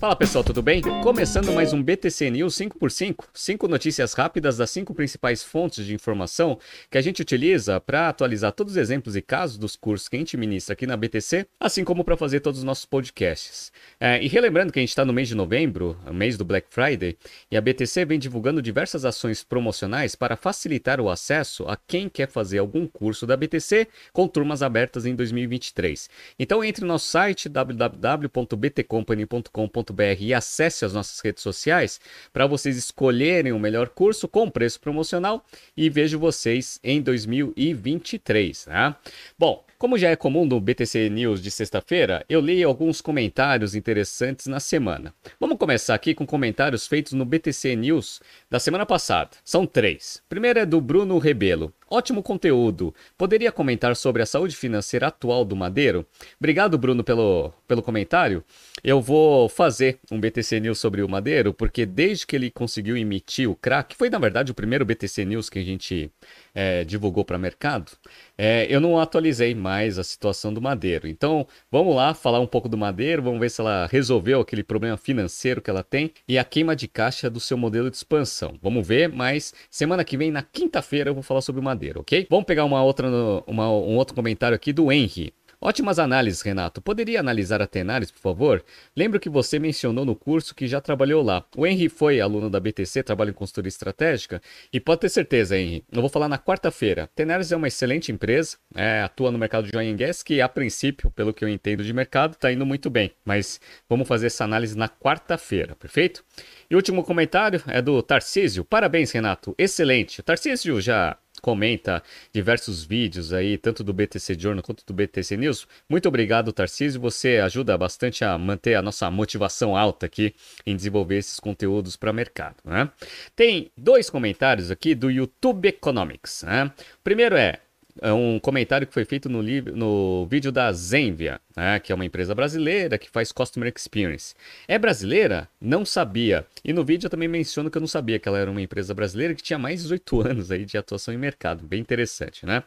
Fala pessoal, tudo bem? Começando mais um BTC News 5x5, cinco notícias rápidas das cinco principais fontes de informação que a gente utiliza para atualizar todos os exemplos e casos dos cursos que a gente ministra aqui na BTC, assim como para fazer todos os nossos podcasts. É, e relembrando que a gente está no mês de novembro, mês do Black Friday, e a BTC vem divulgando diversas ações promocionais para facilitar o acesso a quem quer fazer algum curso da BTC com turmas abertas em 2023. Então entre no nosso site www.btcompany.com.br e acesse as nossas redes sociais para vocês escolherem o melhor curso com preço promocional e vejo vocês em 2023, tá? Bom, como já é comum no BTC News de sexta-feira, eu li alguns comentários interessantes na semana. Vamos começar aqui com comentários feitos no BTC News da semana passada. São três. Primeiro é do Bruno Rebelo. Ótimo conteúdo. Poderia comentar sobre a saúde financeira atual do Madeiro? Obrigado, Bruno, pelo, pelo comentário. Eu vou fazer um BTC News sobre o Madeiro, porque desde que ele conseguiu emitir o crack, foi na verdade o primeiro BTC News que a gente é, divulgou para mercado, é, eu não atualizei mais a situação do Madeiro. Então, vamos lá falar um pouco do Madeiro, vamos ver se ela resolveu aquele problema financeiro que ela tem e a queima de caixa do seu modelo de expansão. Vamos ver, mas semana que vem, na quinta-feira, eu vou falar sobre o Madeiro ok? Vamos pegar uma outra, uma, um outro comentário aqui do Henry. Ótimas análises, Renato. Poderia analisar a Tenaris, por favor? Lembro que você mencionou no curso que já trabalhou lá. O Henry foi aluno da BTC, trabalha em consultoria estratégica, e pode ter certeza, Henry, eu vou falar na quarta-feira. Tenaris é uma excelente empresa, é, atua no mercado de and gas, que a princípio, pelo que eu entendo de mercado, está indo muito bem. Mas vamos fazer essa análise na quarta-feira, perfeito? E o último comentário é do Tarcísio. Parabéns, Renato. Excelente. O Tarcísio já comenta diversos vídeos aí, tanto do BTC Journal quanto do BTC News. Muito obrigado, Tarcísio. Você ajuda bastante a manter a nossa motivação alta aqui em desenvolver esses conteúdos para mercado. Né? Tem dois comentários aqui do YouTube Economics. Né? O primeiro é um comentário que foi feito no, no vídeo da Zenvia, né, que é uma empresa brasileira que faz Customer Experience. É brasileira? Não sabia. E no vídeo eu também menciono que eu não sabia que ela era uma empresa brasileira que tinha mais de 18 anos aí de atuação em mercado. Bem interessante, né?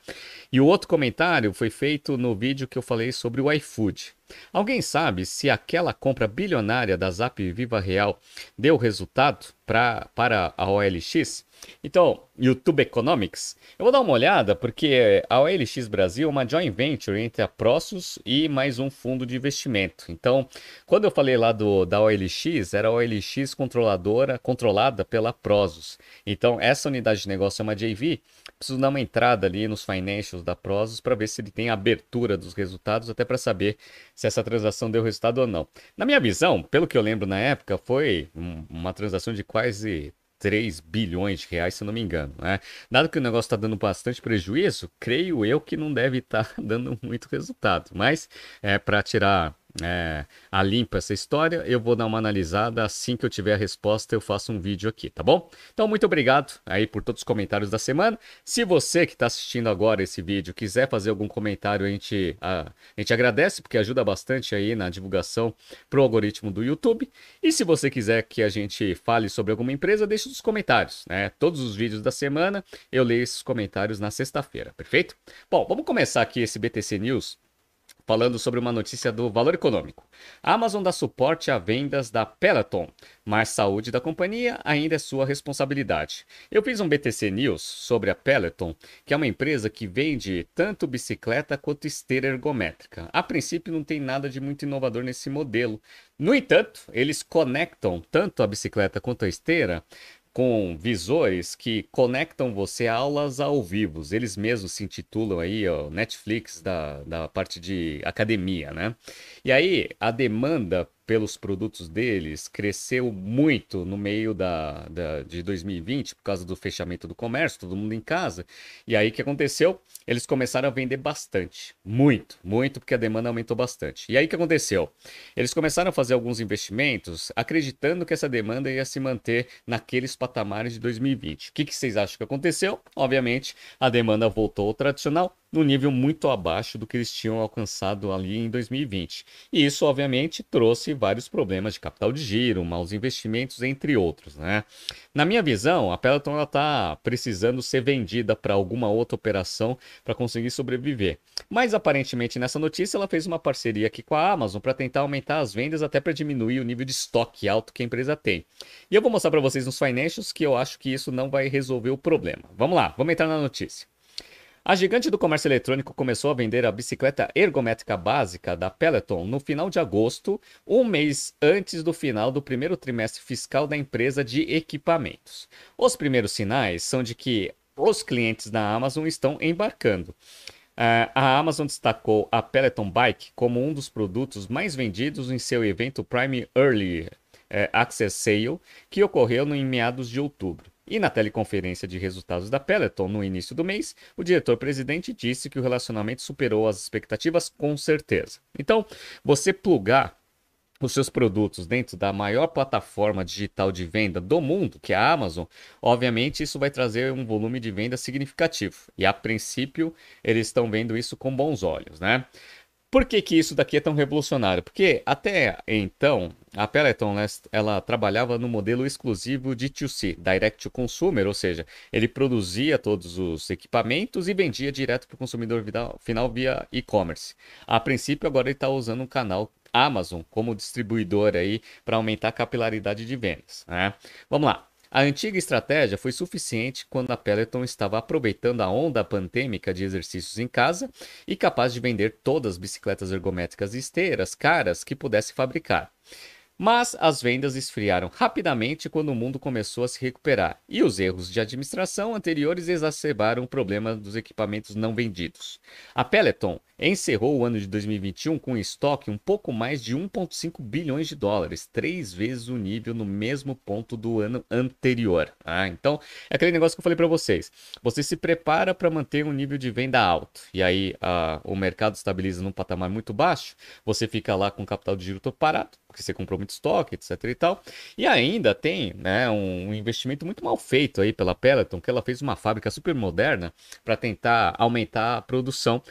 E o outro comentário foi feito no vídeo que eu falei sobre o iFood. Alguém sabe se aquela compra bilionária da Zap Viva Real deu resultado pra, para a OLX? Então, YouTube Economics, eu vou dar uma olhada porque a OLX Brasil é uma joint venture entre a Prosus e mais um fundo de investimento. Então, quando eu falei lá do, da OLX, era a OLX controladora, controlada pela Prosus. Então, essa unidade de negócio é uma JV. Preciso dar uma entrada ali nos financials da Prosus para ver se ele tem abertura dos resultados, até para saber se essa transação deu resultado ou não. Na minha visão, pelo que eu lembro na época, foi uma transação de quase 3 bilhões de reais, se eu não me engano. Né? Dado que o negócio está dando bastante prejuízo, creio eu que não deve estar tá dando muito resultado. Mas é para tirar é, a limpa essa história, eu vou dar uma analisada. Assim que eu tiver a resposta, eu faço um vídeo aqui, tá bom? Então, muito obrigado aí por todos os comentários da semana. Se você que está assistindo agora esse vídeo quiser fazer algum comentário, a gente, a, a gente agradece, porque ajuda bastante aí na divulgação para o algoritmo do YouTube. E se você quiser que a gente fale sobre alguma empresa, deixe nos comentários, né? Todos os vídeos da semana eu leio esses comentários na sexta-feira, perfeito? Bom, vamos começar aqui esse BTC News falando sobre uma notícia do valor econômico. A Amazon dá suporte a vendas da Peloton, mas saúde da companhia ainda é sua responsabilidade. Eu fiz um BTC News sobre a Peloton, que é uma empresa que vende tanto bicicleta quanto esteira ergométrica. A princípio não tem nada de muito inovador nesse modelo. No entanto, eles conectam tanto a bicicleta quanto a esteira com visores que conectam você a aulas ao vivo. Eles mesmos se intitulam aí, ó, Netflix da, da parte de academia, né? E aí a demanda pelos produtos deles cresceu muito no meio da, da, de 2020 por causa do fechamento do comércio, todo mundo em casa. E aí o que aconteceu? Eles começaram a vender bastante, muito, muito, porque a demanda aumentou bastante. E aí o que aconteceu? Eles começaram a fazer alguns investimentos acreditando que essa demanda ia se manter naqueles patamares de 2020. O que, que vocês acham que aconteceu? Obviamente, a demanda voltou ao tradicional, no nível muito abaixo do que eles tinham alcançado ali em 2020. E isso, obviamente, trouxe vários problemas de capital de giro, maus investimentos, entre outros. Né? Na minha visão, a Peloton está precisando ser vendida para alguma outra operação para conseguir sobreviver. Mas aparentemente nessa notícia ela fez uma parceria aqui com a Amazon para tentar aumentar as vendas até para diminuir o nível de estoque alto que a empresa tem. E eu vou mostrar para vocês nos financials que eu acho que isso não vai resolver o problema. Vamos lá, vamos entrar na notícia. A gigante do comércio eletrônico começou a vender a bicicleta ergométrica básica da Peloton no final de agosto, um mês antes do final do primeiro trimestre fiscal da empresa de equipamentos. Os primeiros sinais são de que os clientes da Amazon estão embarcando. Uh, a Amazon destacou a Peloton Bike como um dos produtos mais vendidos em seu evento Prime Early uh, Access Sale, que ocorreu em meados de outubro. E na teleconferência de resultados da Peloton no início do mês, o diretor-presidente disse que o relacionamento superou as expectativas com certeza. Então, você plugar os seus produtos dentro da maior plataforma digital de venda do mundo, que é a Amazon, obviamente isso vai trazer um volume de venda significativo. E a princípio, eles estão vendo isso com bons olhos, né? Por que, que isso daqui é tão revolucionário? Porque até então, a Peloton ela trabalhava no modelo exclusivo de 2C, Direct to Consumer, ou seja, ele produzia todos os equipamentos e vendia direto para o consumidor final via e-commerce. A princípio, agora ele está usando um canal Amazon como distribuidor aí para aumentar a capilaridade de vendas. Né? Vamos lá. A antiga estratégia foi suficiente quando a Peloton estava aproveitando a onda pandêmica de exercícios em casa e capaz de vender todas as bicicletas ergométricas e esteiras caras que pudesse fabricar. Mas as vendas esfriaram rapidamente quando o mundo começou a se recuperar e os erros de administração anteriores exacerbaram o problema dos equipamentos não vendidos. A Peloton encerrou o ano de 2021 com um estoque um pouco mais de 1,5 bilhões de dólares, três vezes o nível no mesmo ponto do ano anterior. Ah, então, é aquele negócio que eu falei para vocês. Você se prepara para manter um nível de venda alto e aí ah, o mercado estabiliza num patamar muito baixo, você fica lá com o capital de giro todo parado porque você comprou muito estoque, etc e tal. E ainda tem né, um investimento muito mal feito aí pela Peloton, que ela fez uma fábrica super moderna para tentar aumentar a produção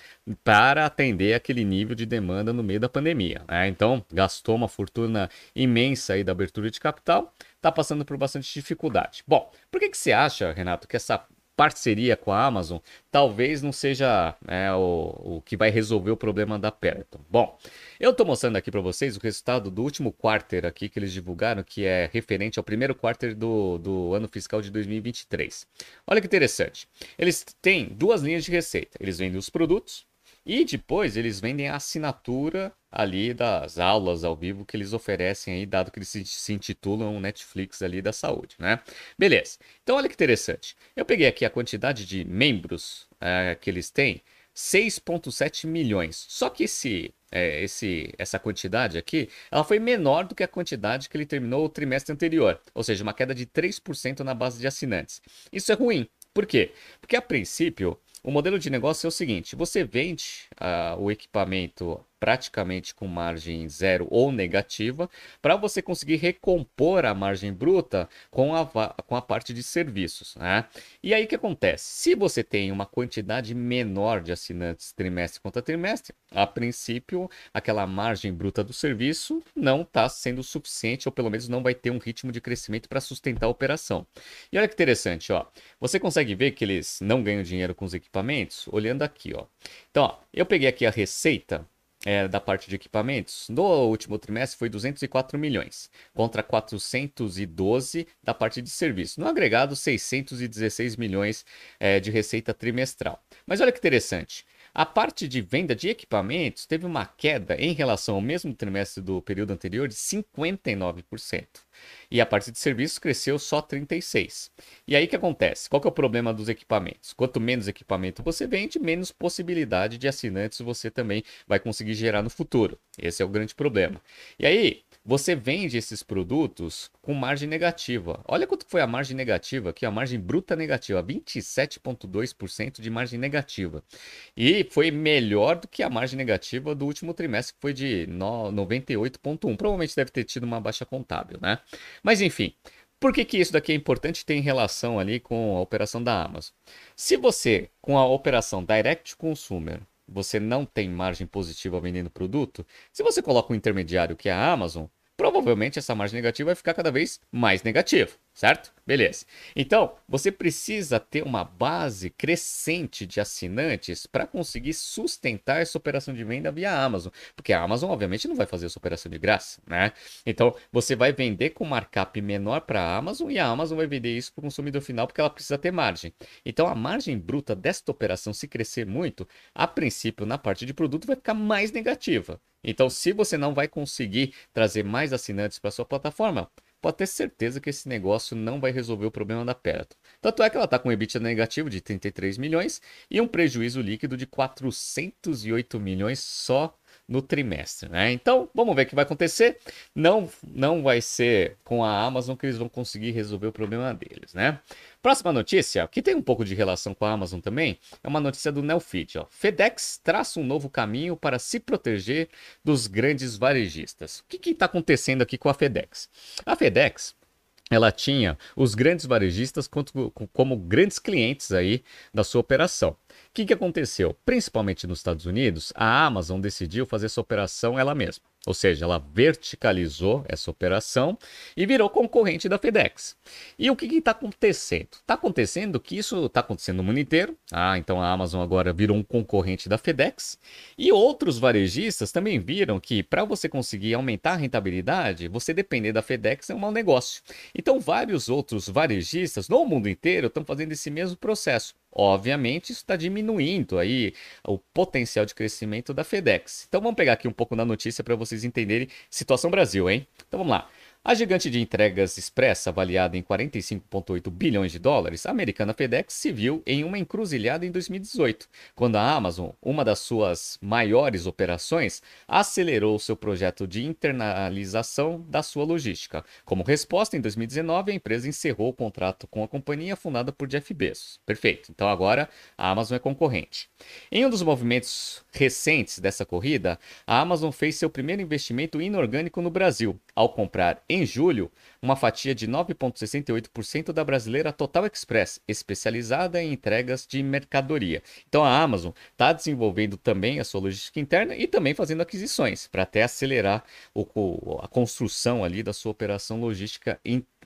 para atender aquele nível de demanda no meio da pandemia. Né? Então, gastou uma fortuna imensa aí da abertura de capital, está passando por bastante dificuldade. Bom, por que, que você acha, Renato, que essa parceria com a Amazon talvez não seja né, o, o que vai resolver o problema da Peloton. Bom, eu estou mostrando aqui para vocês o resultado do último quarter aqui que eles divulgaram, que é referente ao primeiro quarter do, do ano fiscal de 2023. Olha que interessante. Eles têm duas linhas de receita. Eles vendem os produtos e depois eles vendem a assinatura ali das aulas ao vivo que eles oferecem aí, dado que eles se, intitulam Netflix ali da saúde, né? Beleza. Então olha que interessante. Eu peguei aqui a quantidade de membros é, que eles têm, 6.7 milhões. Só que esse, é, esse, essa quantidade aqui, ela foi menor do que a quantidade que ele terminou o trimestre anterior. Ou seja, uma queda de 3% na base de assinantes. Isso é ruim. Por quê? Porque a princípio o modelo de negócio é o seguinte: você vende uh, o equipamento praticamente com margem zero ou negativa, para você conseguir recompor a margem bruta com a, com a parte de serviços. Né? E aí o que acontece? Se você tem uma quantidade menor de assinantes trimestre contra trimestre, a princípio aquela margem bruta do serviço não está sendo suficiente, ou pelo menos não vai ter um ritmo de crescimento para sustentar a operação. E olha que interessante, ó. Você consegue ver que eles não ganham dinheiro com os equipamentos? Olhando aqui, ó. Então, ó, eu peguei aqui a receita é, da parte de equipamentos, no último trimestre foi 204 milhões, contra 412 da parte de serviço. No agregado, 616 milhões é, de receita trimestral. Mas olha que interessante. A parte de venda de equipamentos teve uma queda em relação ao mesmo trimestre do período anterior de 59%. E a parte de serviços cresceu só 36%. E aí que acontece? Qual que é o problema dos equipamentos? Quanto menos equipamento você vende, menos possibilidade de assinantes você também vai conseguir gerar no futuro. Esse é o grande problema. E aí, você vende esses produtos com margem negativa. Olha quanto foi a margem negativa aqui, a margem bruta negativa, 27,2% de margem negativa. E foi melhor do que a margem negativa do último trimestre, que foi de 98,1%. Provavelmente deve ter tido uma baixa contábil, né? Mas enfim. Por que, que isso daqui é importante tem relação ali com a operação da Amazon? Se você, com a operação Direct Consumer, você não tem margem positiva vendendo produto, se você coloca um intermediário que é a Amazon, provavelmente essa margem negativa vai ficar cada vez mais negativa. Certo? Beleza. Então, você precisa ter uma base crescente de assinantes para conseguir sustentar essa operação de venda via Amazon, porque a Amazon obviamente não vai fazer essa operação de graça, né? Então, você vai vender com markup menor para a Amazon e a Amazon vai vender isso para o consumidor final porque ela precisa ter margem. Então, a margem bruta desta operação, se crescer muito, a princípio na parte de produto vai ficar mais negativa. Então, se você não vai conseguir trazer mais assinantes para sua plataforma, pode ter certeza que esse negócio não vai resolver o problema da Peloton. Tanto é que ela está com um EBITDA negativo de 33 milhões e um prejuízo líquido de 408 milhões só no trimestre, né? Então, vamos ver o que vai acontecer. Não, não vai ser com a Amazon que eles vão conseguir resolver o problema deles, né? Próxima notícia, que tem um pouco de relação com a Amazon também, é uma notícia do Nelfeed. Ó. FedEx traça um novo caminho para se proteger dos grandes varejistas. O que está acontecendo aqui com a FedEx? A FedEx ela tinha os grandes varejistas como grandes clientes aí da sua operação. O que, que aconteceu? Principalmente nos Estados Unidos, a Amazon decidiu fazer essa operação ela mesma. Ou seja, ela verticalizou essa operação e virou concorrente da FedEx. E o que está acontecendo? Está acontecendo que isso está acontecendo no mundo inteiro. Ah, então a Amazon agora virou um concorrente da FedEx. E outros varejistas também viram que para você conseguir aumentar a rentabilidade, você depender da FedEx é um mau negócio. Então vários outros varejistas no mundo inteiro estão fazendo esse mesmo processo. Obviamente, isso está diminuindo aí o potencial de crescimento da FedEx. Então vamos pegar aqui um pouco da notícia para vocês entenderem situação Brasil, hein? Então vamos lá. A gigante de entregas expressa, avaliada em 45,8 bilhões de dólares, a americana FedEx se viu em uma encruzilhada em 2018, quando a Amazon, uma das suas maiores operações, acelerou seu projeto de internalização da sua logística. Como resposta, em 2019, a empresa encerrou o contrato com a companhia fundada por Jeff Bezos. Perfeito. Então agora a Amazon é concorrente. Em um dos movimentos recentes dessa corrida, a Amazon fez seu primeiro investimento inorgânico no Brasil, ao comprar em julho, uma fatia de 9,68% da brasileira Total Express, especializada em entregas de mercadoria. Então a Amazon está desenvolvendo também a sua logística interna e também fazendo aquisições para até acelerar o, a construção ali da sua operação logística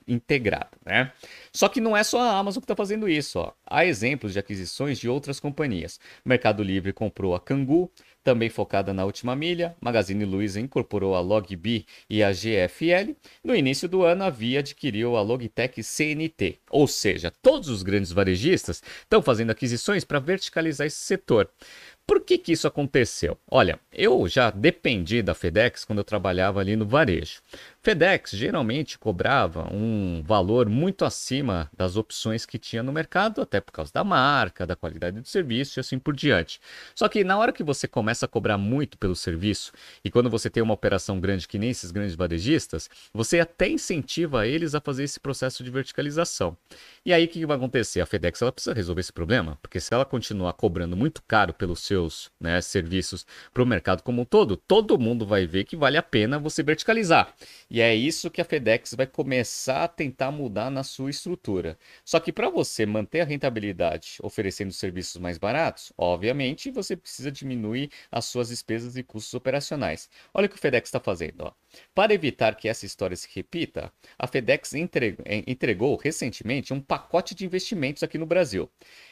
integrada, né? Só que não é só a Amazon que está fazendo isso, ó. Há exemplos de aquisições de outras companhias. Mercado Livre comprou a Cangu, também focada na última milha, Magazine Luiza incorporou a Logbi e a GFL. No início do ano, a Via adquiriu a Logitech CNT. Ou seja, todos os grandes varejistas estão fazendo aquisições para verticalizar esse setor. Por que, que isso aconteceu? Olha, eu já dependi da FedEx quando eu trabalhava ali no varejo. FedEx geralmente cobrava um valor muito acima das opções que tinha no mercado, até por causa da marca, da qualidade do serviço e assim por diante. Só que na hora que você começa a cobrar muito pelo serviço e quando você tem uma operação grande que nem esses grandes varejistas, você até incentiva eles a fazer esse processo de verticalização. E aí o que vai acontecer? A FedEx ela precisa resolver esse problema, porque se ela continuar cobrando muito caro pelos seus né, serviços para o mercado como um todo, todo mundo vai ver que vale a pena você verticalizar. E é isso que a FedEx vai começar a tentar mudar na sua estrutura. Só que para você manter a rentabilidade oferecendo serviços mais baratos, obviamente você precisa diminuir as suas despesas e custos operacionais. Olha o que o FedEx está fazendo. Ó. Para evitar que essa história se repita, a FedEx entregou, entregou recentemente um pacote de investimentos aqui no Brasil.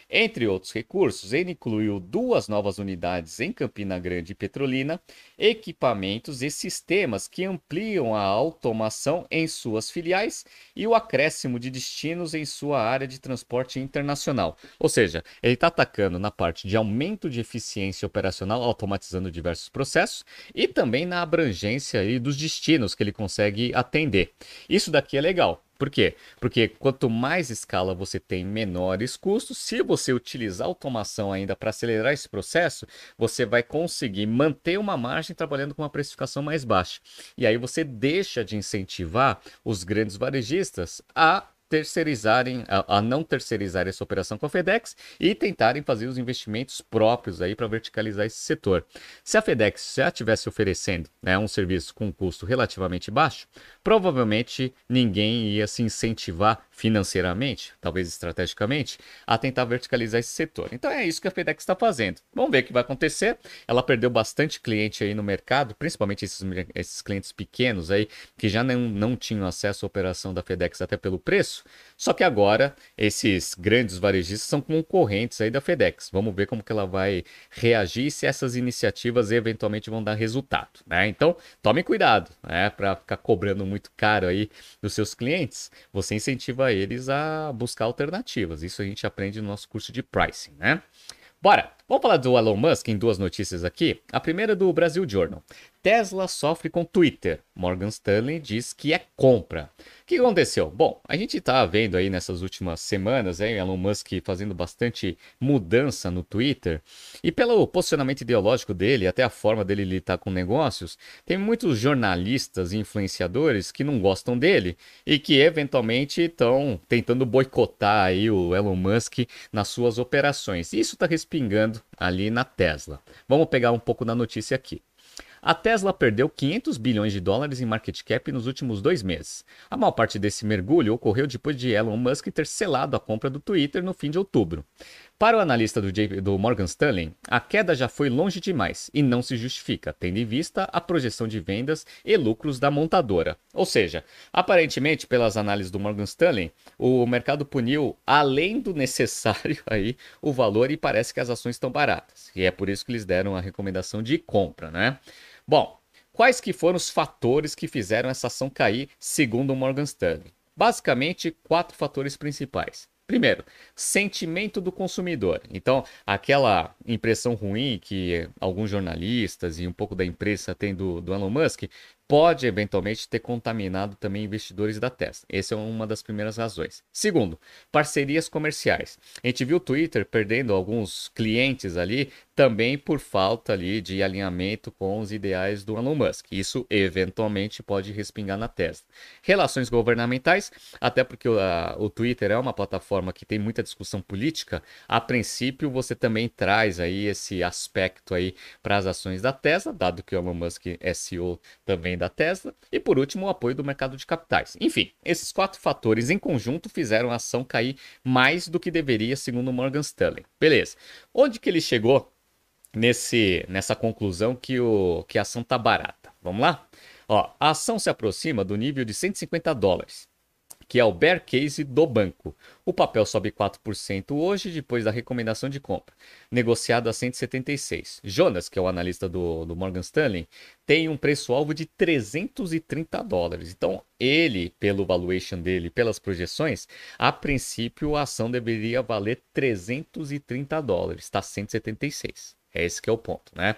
Entre outros recursos, ele incluiu duas novas unidades em Campina Grande e Petrolina, equipamentos e sistemas que ampliam a automação em suas filiais e o acréscimo de destinos em sua área de transporte internacional. Ou seja, ele está atacando na parte de aumento de eficiência operacional, automatizando diversos processos, e também na abrangência dos destinos que ele consegue atender. Isso daqui é legal. Por quê? Porque quanto mais escala você tem, menores custos. Se você utilizar automação ainda para acelerar esse processo, você vai conseguir manter uma margem trabalhando com uma precificação mais baixa. E aí você deixa de incentivar os grandes varejistas a terceirizarem, a, a, não terceirizar essa operação com a FedEx e tentarem fazer os investimentos próprios aí para verticalizar esse setor. Se a FedEx já estivesse oferecendo né, um serviço com um custo relativamente baixo, provavelmente ninguém ia se incentivar financeiramente, talvez estrategicamente, a tentar verticalizar esse setor. Então é isso que a FedEx está fazendo. Vamos ver o que vai acontecer. Ela perdeu bastante cliente aí no mercado, principalmente esses, esses clientes pequenos aí, que já não, não tinham acesso à operação da FedEx até pelo preço. Só que agora esses grandes varejistas são concorrentes aí da FedEx. Vamos ver como que ela vai reagir se essas iniciativas eventualmente vão dar resultado, né? Então, tome cuidado, né, para ficar cobrando muito caro aí dos seus clientes. Você incentiva eles a buscar alternativas. Isso a gente aprende no nosso curso de pricing, né? Bora! Vamos falar do Elon Musk em duas notícias aqui. A primeira é do Brasil Journal. Tesla sofre com Twitter. Morgan Stanley diz que é compra. O que aconteceu? Bom, a gente está vendo aí nessas últimas semanas hein, Elon Musk fazendo bastante mudança no Twitter. E pelo posicionamento ideológico dele, até a forma dele lidar com negócios, tem muitos jornalistas e influenciadores que não gostam dele e que eventualmente estão tentando boicotar aí o Elon Musk nas suas operações. Isso está respingando ali na Tesla. Vamos pegar um pouco da notícia aqui. A Tesla perdeu 500 bilhões de dólares em market cap nos últimos dois meses. A maior parte desse mergulho ocorreu depois de Elon Musk ter selado a compra do Twitter no fim de outubro. Para o analista do, J do Morgan Stanley, a queda já foi longe demais e não se justifica, tendo em vista a projeção de vendas e lucros da montadora. Ou seja, aparentemente, pelas análises do Morgan Stanley, o mercado puniu além do necessário aí o valor e parece que as ações estão baratas. E é por isso que eles deram a recomendação de compra, né? Bom, quais que foram os fatores que fizeram essa ação cair, segundo o Morgan Stanley? Basicamente, quatro fatores principais. Primeiro, sentimento do consumidor. Então, aquela impressão ruim que alguns jornalistas e um pouco da imprensa têm do, do Elon Musk pode eventualmente ter contaminado também investidores da Tesla. Essa é uma das primeiras razões. Segundo, parcerias comerciais. A gente viu o Twitter perdendo alguns clientes ali também por falta ali de alinhamento com os ideais do Elon Musk. Isso eventualmente pode respingar na Tesla. Relações governamentais, até porque a, o Twitter é uma plataforma que tem muita discussão política, a princípio você também traz aí esse aspecto aí para as ações da Tesla, dado que o Elon Musk é CEO também da Tesla, e por último o apoio do mercado de capitais. Enfim, esses quatro fatores em conjunto fizeram a ação cair mais do que deveria, segundo Morgan Stanley. Beleza. Onde que ele chegou nesse, nessa conclusão que, o, que a ação está barata. Vamos lá? Ó, a ação se aproxima do nível de 150 dólares, que é o bear case do banco. O papel sobe 4% hoje, depois da recomendação de compra, negociado a 176. Jonas, que é o analista do, do Morgan Stanley, tem um preço-alvo de 330 dólares. Então, ele, pelo valuation dele, pelas projeções, a princípio a ação deveria valer 330 dólares, está 176. É esse que é o ponto, né?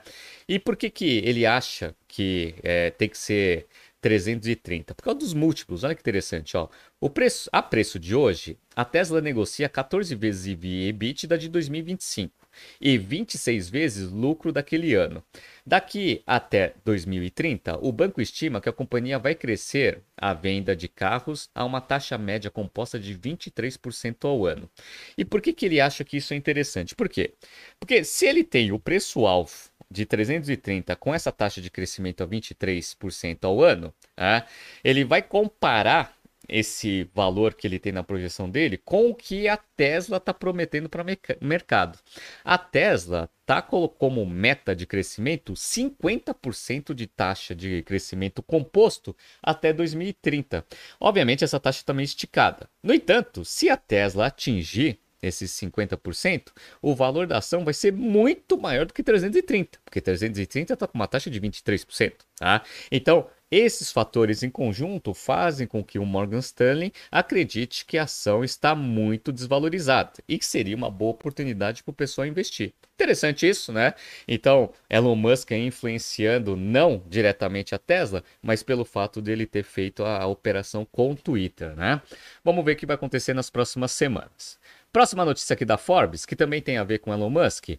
E por que, que ele acha que é, tem que ser 330? Por causa dos múltiplos. Olha que interessante, ó. O preço, a preço de hoje, a Tesla negocia 14 vezes EV EBITDA de 2025 e 26 vezes lucro daquele ano. Daqui até 2030, o banco estima que a companhia vai crescer a venda de carros a uma taxa média composta de 23% ao ano. E por que, que ele acha que isso é interessante? Por quê? Porque se ele tem o preço-alvo de 330 com essa taxa de crescimento a 23% ao ano, é, ele vai comparar esse valor que ele tem na projeção dele com o que a Tesla está prometendo para o mercado. A Tesla está como meta de crescimento 50% de taxa de crescimento composto até 2030. Obviamente, essa taxa também tá esticada. No entanto, se a Tesla atingir esses 50%, o valor da ação vai ser muito maior do que 330, porque 330 está com uma taxa de 23%. Tá? Então, esses fatores em conjunto fazem com que o Morgan Stanley acredite que a ação está muito desvalorizada e que seria uma boa oportunidade para o pessoal investir. Interessante isso, né? Então, Elon Musk é influenciando não diretamente a Tesla, mas pelo fato dele ter feito a operação com o Twitter, né? Vamos ver o que vai acontecer nas próximas semanas. Próxima notícia aqui da Forbes, que também tem a ver com Elon Musk.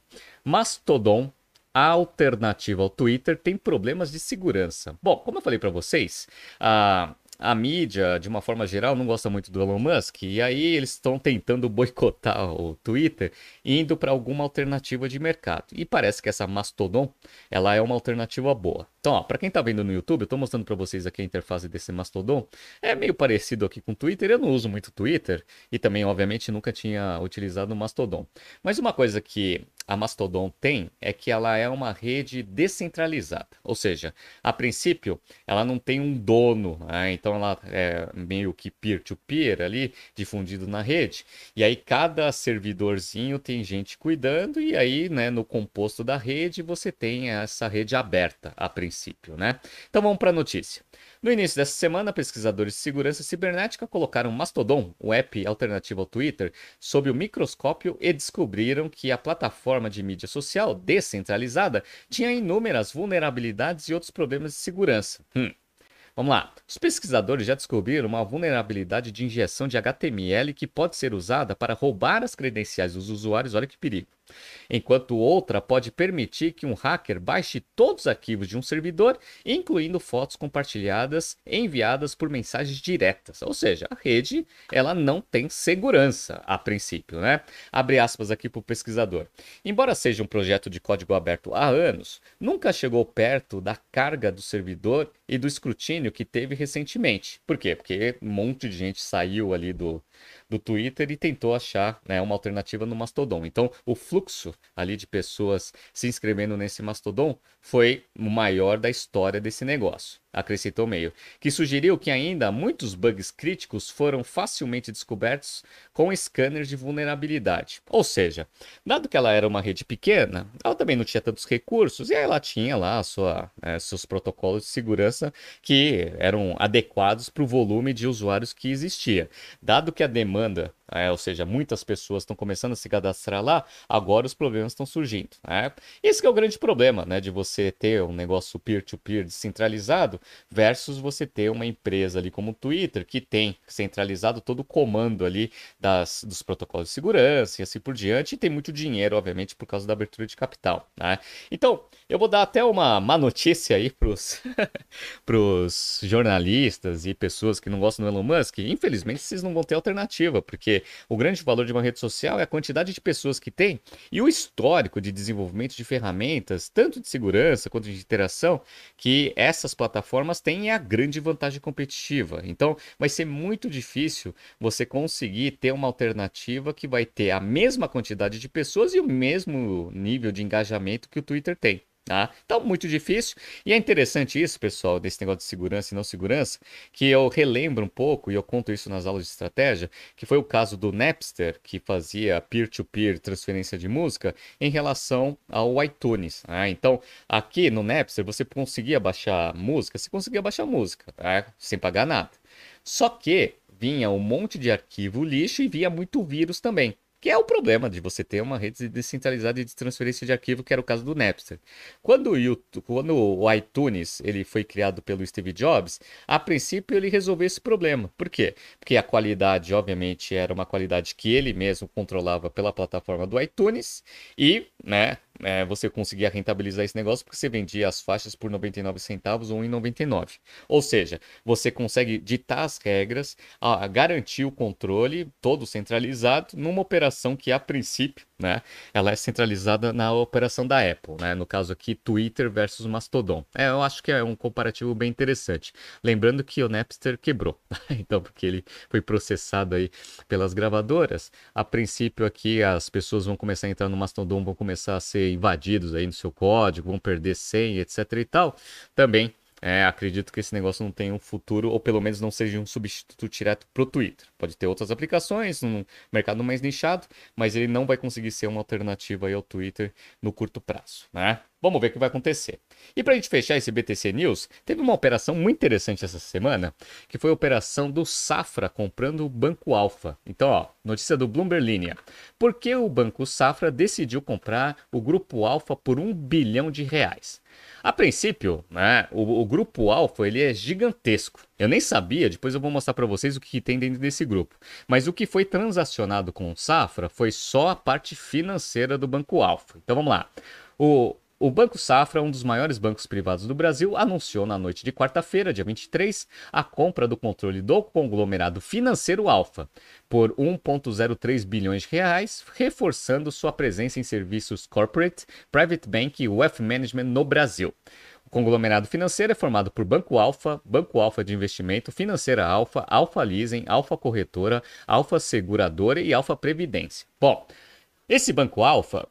Mastodon a alternativa ao Twitter tem problemas de segurança. Bom, como eu falei para vocês, a, a mídia, de uma forma geral, não gosta muito do Elon Musk, e aí eles estão tentando boicotar o Twitter, indo para alguma alternativa de mercado. E parece que essa Mastodon, ela é uma alternativa boa. Então, para quem está vendo no YouTube, eu estou mostrando para vocês aqui a interface desse Mastodon. É meio parecido aqui com o Twitter. Eu não uso muito Twitter e também, obviamente, nunca tinha utilizado o Mastodon. Mas uma coisa que a Mastodon tem é que ela é uma rede descentralizada. Ou seja, a princípio, ela não tem um dono, né? então ela é meio que peer-to-peer -peer ali, difundido na rede. E aí cada servidorzinho tem gente cuidando e aí, né, no composto da rede, você tem essa rede aberta a princípio, né? Então vamos para a notícia. No início dessa semana, pesquisadores de segurança cibernética colocaram Mastodon, o app alternativo ao Twitter, sob o microscópio e descobriram que a plataforma de mídia social descentralizada tinha inúmeras vulnerabilidades e outros problemas de segurança. Hum. Vamos lá. Os pesquisadores já descobriram uma vulnerabilidade de injeção de HTML que pode ser usada para roubar as credenciais dos usuários. Olha que perigo enquanto outra pode permitir que um hacker baixe todos os arquivos de um servidor, incluindo fotos compartilhadas enviadas por mensagens diretas. Ou seja, a rede ela não tem segurança a princípio, né? Abre aspas aqui para o pesquisador. Embora seja um projeto de código aberto há anos, nunca chegou perto da carga do servidor e do escrutínio que teve recentemente. Por quê? Porque um monte de gente saiu ali do, do Twitter e tentou achar né, uma alternativa no Mastodon. Então, o fluxo ali de pessoas se inscrevendo nesse Mastodon foi o maior da história desse negócio acrescentou meio, que sugeriu que ainda muitos bugs críticos foram facilmente descobertos com scanners de vulnerabilidade. Ou seja, dado que ela era uma rede pequena, ela também não tinha tantos recursos e ela tinha lá sua, é, seus protocolos de segurança que eram adequados para o volume de usuários que existia. Dado que a demanda é, ou seja, muitas pessoas estão começando a se cadastrar lá, agora os problemas estão surgindo. Né? Esse é o grande problema né, de você ter um negócio peer-to-peer -peer descentralizado versus você ter uma empresa ali como o Twitter, que tem centralizado todo o comando ali das, dos protocolos de segurança e assim por diante, e tem muito dinheiro, obviamente, por causa da abertura de capital. Né? Então, eu vou dar até uma má notícia aí para os jornalistas e pessoas que não gostam do Elon Musk. Infelizmente, vocês não vão ter alternativa, porque o grande valor de uma rede social é a quantidade de pessoas que tem e o histórico de desenvolvimento de ferramentas, tanto de segurança quanto de interação, que essas plataformas têm a grande vantagem competitiva. Então, vai ser muito difícil você conseguir ter uma alternativa que vai ter a mesma quantidade de pessoas e o mesmo nível de engajamento que o Twitter tem. Tá? Então, muito difícil. E é interessante isso, pessoal, desse negócio de segurança e não segurança, que eu relembro um pouco, e eu conto isso nas aulas de estratégia, que foi o caso do Napster, que fazia peer-to-peer -peer transferência de música, em relação ao iTunes. Né? Então, aqui no Napster, você conseguia baixar música, você conseguia baixar música, tá? sem pagar nada. Só que vinha um monte de arquivo lixo e via muito vírus também. Que é o problema de você ter uma rede descentralizada de transferência de arquivo, que era o caso do Napster. Quando o, YouTube, quando o iTunes ele foi criado pelo Steve Jobs, a princípio ele resolveu esse problema. Por quê? Porque a qualidade, obviamente, era uma qualidade que ele mesmo controlava pela plataforma do iTunes e, né, é, você conseguia rentabilizar esse negócio porque você vendia as faixas por 99 centavos ou 1,99. Ou seja, você consegue ditar as regras, a, a garantir o controle todo centralizado numa operação que a princípio né? Ela é centralizada na operação da Apple, né? No caso aqui, Twitter versus Mastodon. É, eu acho que é um comparativo bem interessante. Lembrando que o Napster quebrou, então porque ele foi processado aí pelas gravadoras. A princípio aqui as pessoas vão começar a entrar no Mastodon, vão começar a ser invadidos aí no seu código, vão perder senha, etc e tal. Também é, acredito que esse negócio não tenha um futuro, ou pelo menos não seja um substituto direto para o Twitter. Pode ter outras aplicações, um mercado mais nichado, mas ele não vai conseguir ser uma alternativa ao Twitter no curto prazo, né? Vamos ver o que vai acontecer. E para a gente fechar esse BTC News, teve uma operação muito interessante essa semana, que foi a operação do Safra comprando o Banco Alfa. Então, ó, notícia do Bloomberg Linha. Por que o Banco Safra decidiu comprar o Grupo Alfa por um bilhão de reais? A princípio, né, o, o, grupo Alfa ele é gigantesco. Eu nem sabia, depois eu vou mostrar para vocês o que tem dentro desse grupo. Mas o que foi transacionado com o Safra foi só a parte financeira do Banco Alfa. Então vamos lá. O, o Banco Safra, um dos maiores bancos privados do Brasil, anunciou na noite de quarta-feira, dia 23, a compra do controle do conglomerado financeiro Alfa por 1,03 bilhões de reais, reforçando sua presença em serviços corporate, private bank e wealth management no Brasil. O conglomerado financeiro é formado por Banco Alfa, Banco Alfa de Investimento, Financeira Alfa, Alfa Leasing, Alfa Corretora, Alfa Seguradora e Alfa Previdência. Bom, esse Banco Alfa,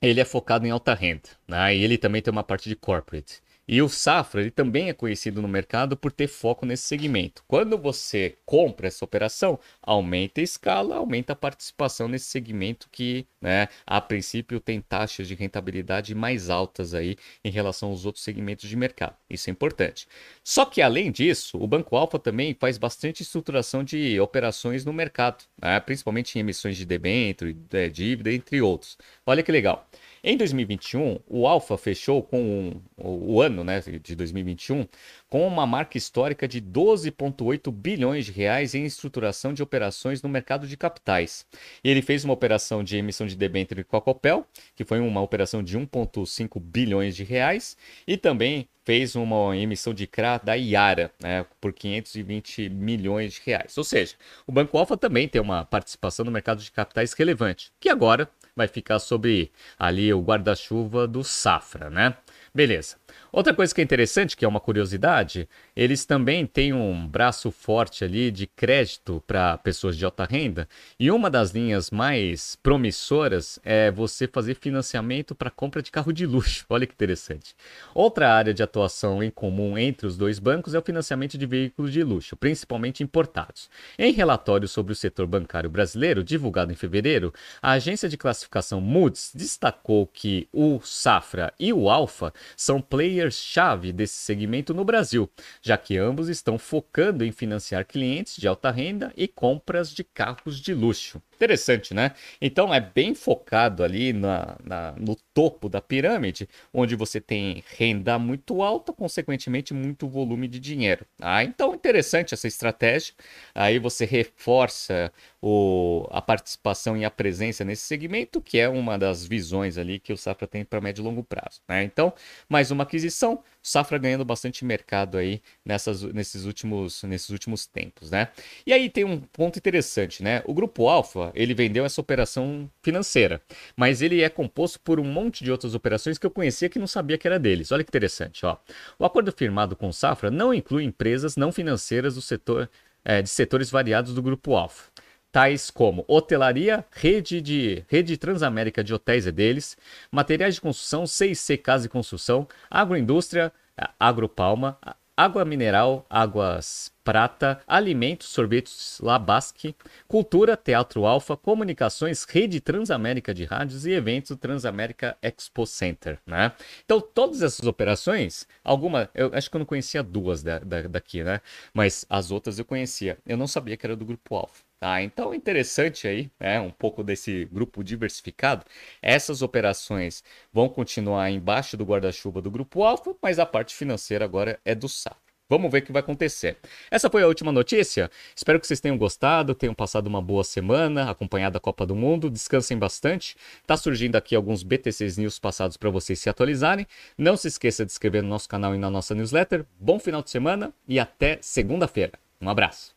ele é focado em alta renda, né? E ele também tem uma parte de corporate. E o Safra ele também é conhecido no mercado por ter foco nesse segmento. Quando você compra essa operação, aumenta a escala, aumenta a participação nesse segmento que, né, a princípio tem taxas de rentabilidade mais altas aí em relação aos outros segmentos de mercado. Isso é importante. Só que além disso, o Banco Alfa também faz bastante estruturação de operações no mercado, né, principalmente em emissões de debênture, de dívida, entre outros. Olha que legal. Em 2021, o Alfa fechou com um, o ano né, de 2021 com uma marca histórica de 12,8 bilhões de reais em estruturação de operações no mercado de capitais. E ele fez uma operação de emissão de debênture com a Copel, que foi uma operação de 1,5 bilhões de reais, e também fez uma emissão de CRA da Iara, né, por 520 milhões de reais. Ou seja, o Banco Alfa também tem uma participação no mercado de capitais relevante, que agora vai ficar sobre ali o guarda-chuva do Safra, né? Beleza. Outra coisa que é interessante, que é uma curiosidade, eles também têm um braço forte ali de crédito para pessoas de alta renda, e uma das linhas mais promissoras é você fazer financiamento para compra de carro de luxo. Olha que interessante. Outra área de atuação em comum entre os dois bancos é o financiamento de veículos de luxo, principalmente importados. Em relatório sobre o setor bancário brasileiro, divulgado em fevereiro, a agência de classificação Moody's destacou que o Safra e o Alfa são players-chave desse segmento no Brasil, já que ambos estão focando em financiar clientes de alta renda e compras de carros de luxo. Interessante, né? Então é bem focado ali na, na, no topo da pirâmide, onde você tem renda muito alta, consequentemente muito volume de dinheiro. Ah, então interessante essa estratégia. Aí você reforça o, a participação e a presença nesse segmento, que é uma das visões ali que o Safra tem para médio e longo prazo. Né? Então, mais uma aquisição, Safra ganhando bastante mercado aí nessas, nesses, últimos, nesses últimos tempos, né? E aí tem um ponto interessante, né? O Grupo Alfa, ele vendeu essa operação financeira, mas ele é composto por um monte de outras operações que eu conhecia que não sabia que era deles. Olha que interessante, ó. O acordo firmado com Safra não inclui empresas não financeiras do setor, é, de setores variados do Grupo Alfa tais como hotelaria, rede de rede Transamérica de hotéis é deles, materiais de construção, 6C Casa e Construção, agroindústria, agropalma, água mineral, águas prata, alimentos, sorvetes Labasque, cultura, teatro alfa, comunicações, rede Transamérica de rádios e eventos Transamérica Expo Center, né? Então, todas essas operações, alguma, eu acho que eu não conhecia duas da, da, daqui, né? Mas as outras eu conhecia. Eu não sabia que era do Grupo Alfa. Tá, então interessante aí, né, um pouco desse grupo diversificado. Essas operações vão continuar embaixo do guarda-chuva do grupo Alfa, mas a parte financeira agora é do SAP. Vamos ver o que vai acontecer. Essa foi a última notícia. Espero que vocês tenham gostado, tenham passado uma boa semana, acompanhado a Copa do Mundo. Descansem bastante. Tá surgindo aqui alguns BTCs News passados para vocês se atualizarem. Não se esqueça de inscrever no nosso canal e na nossa newsletter. Bom final de semana e até segunda-feira. Um abraço.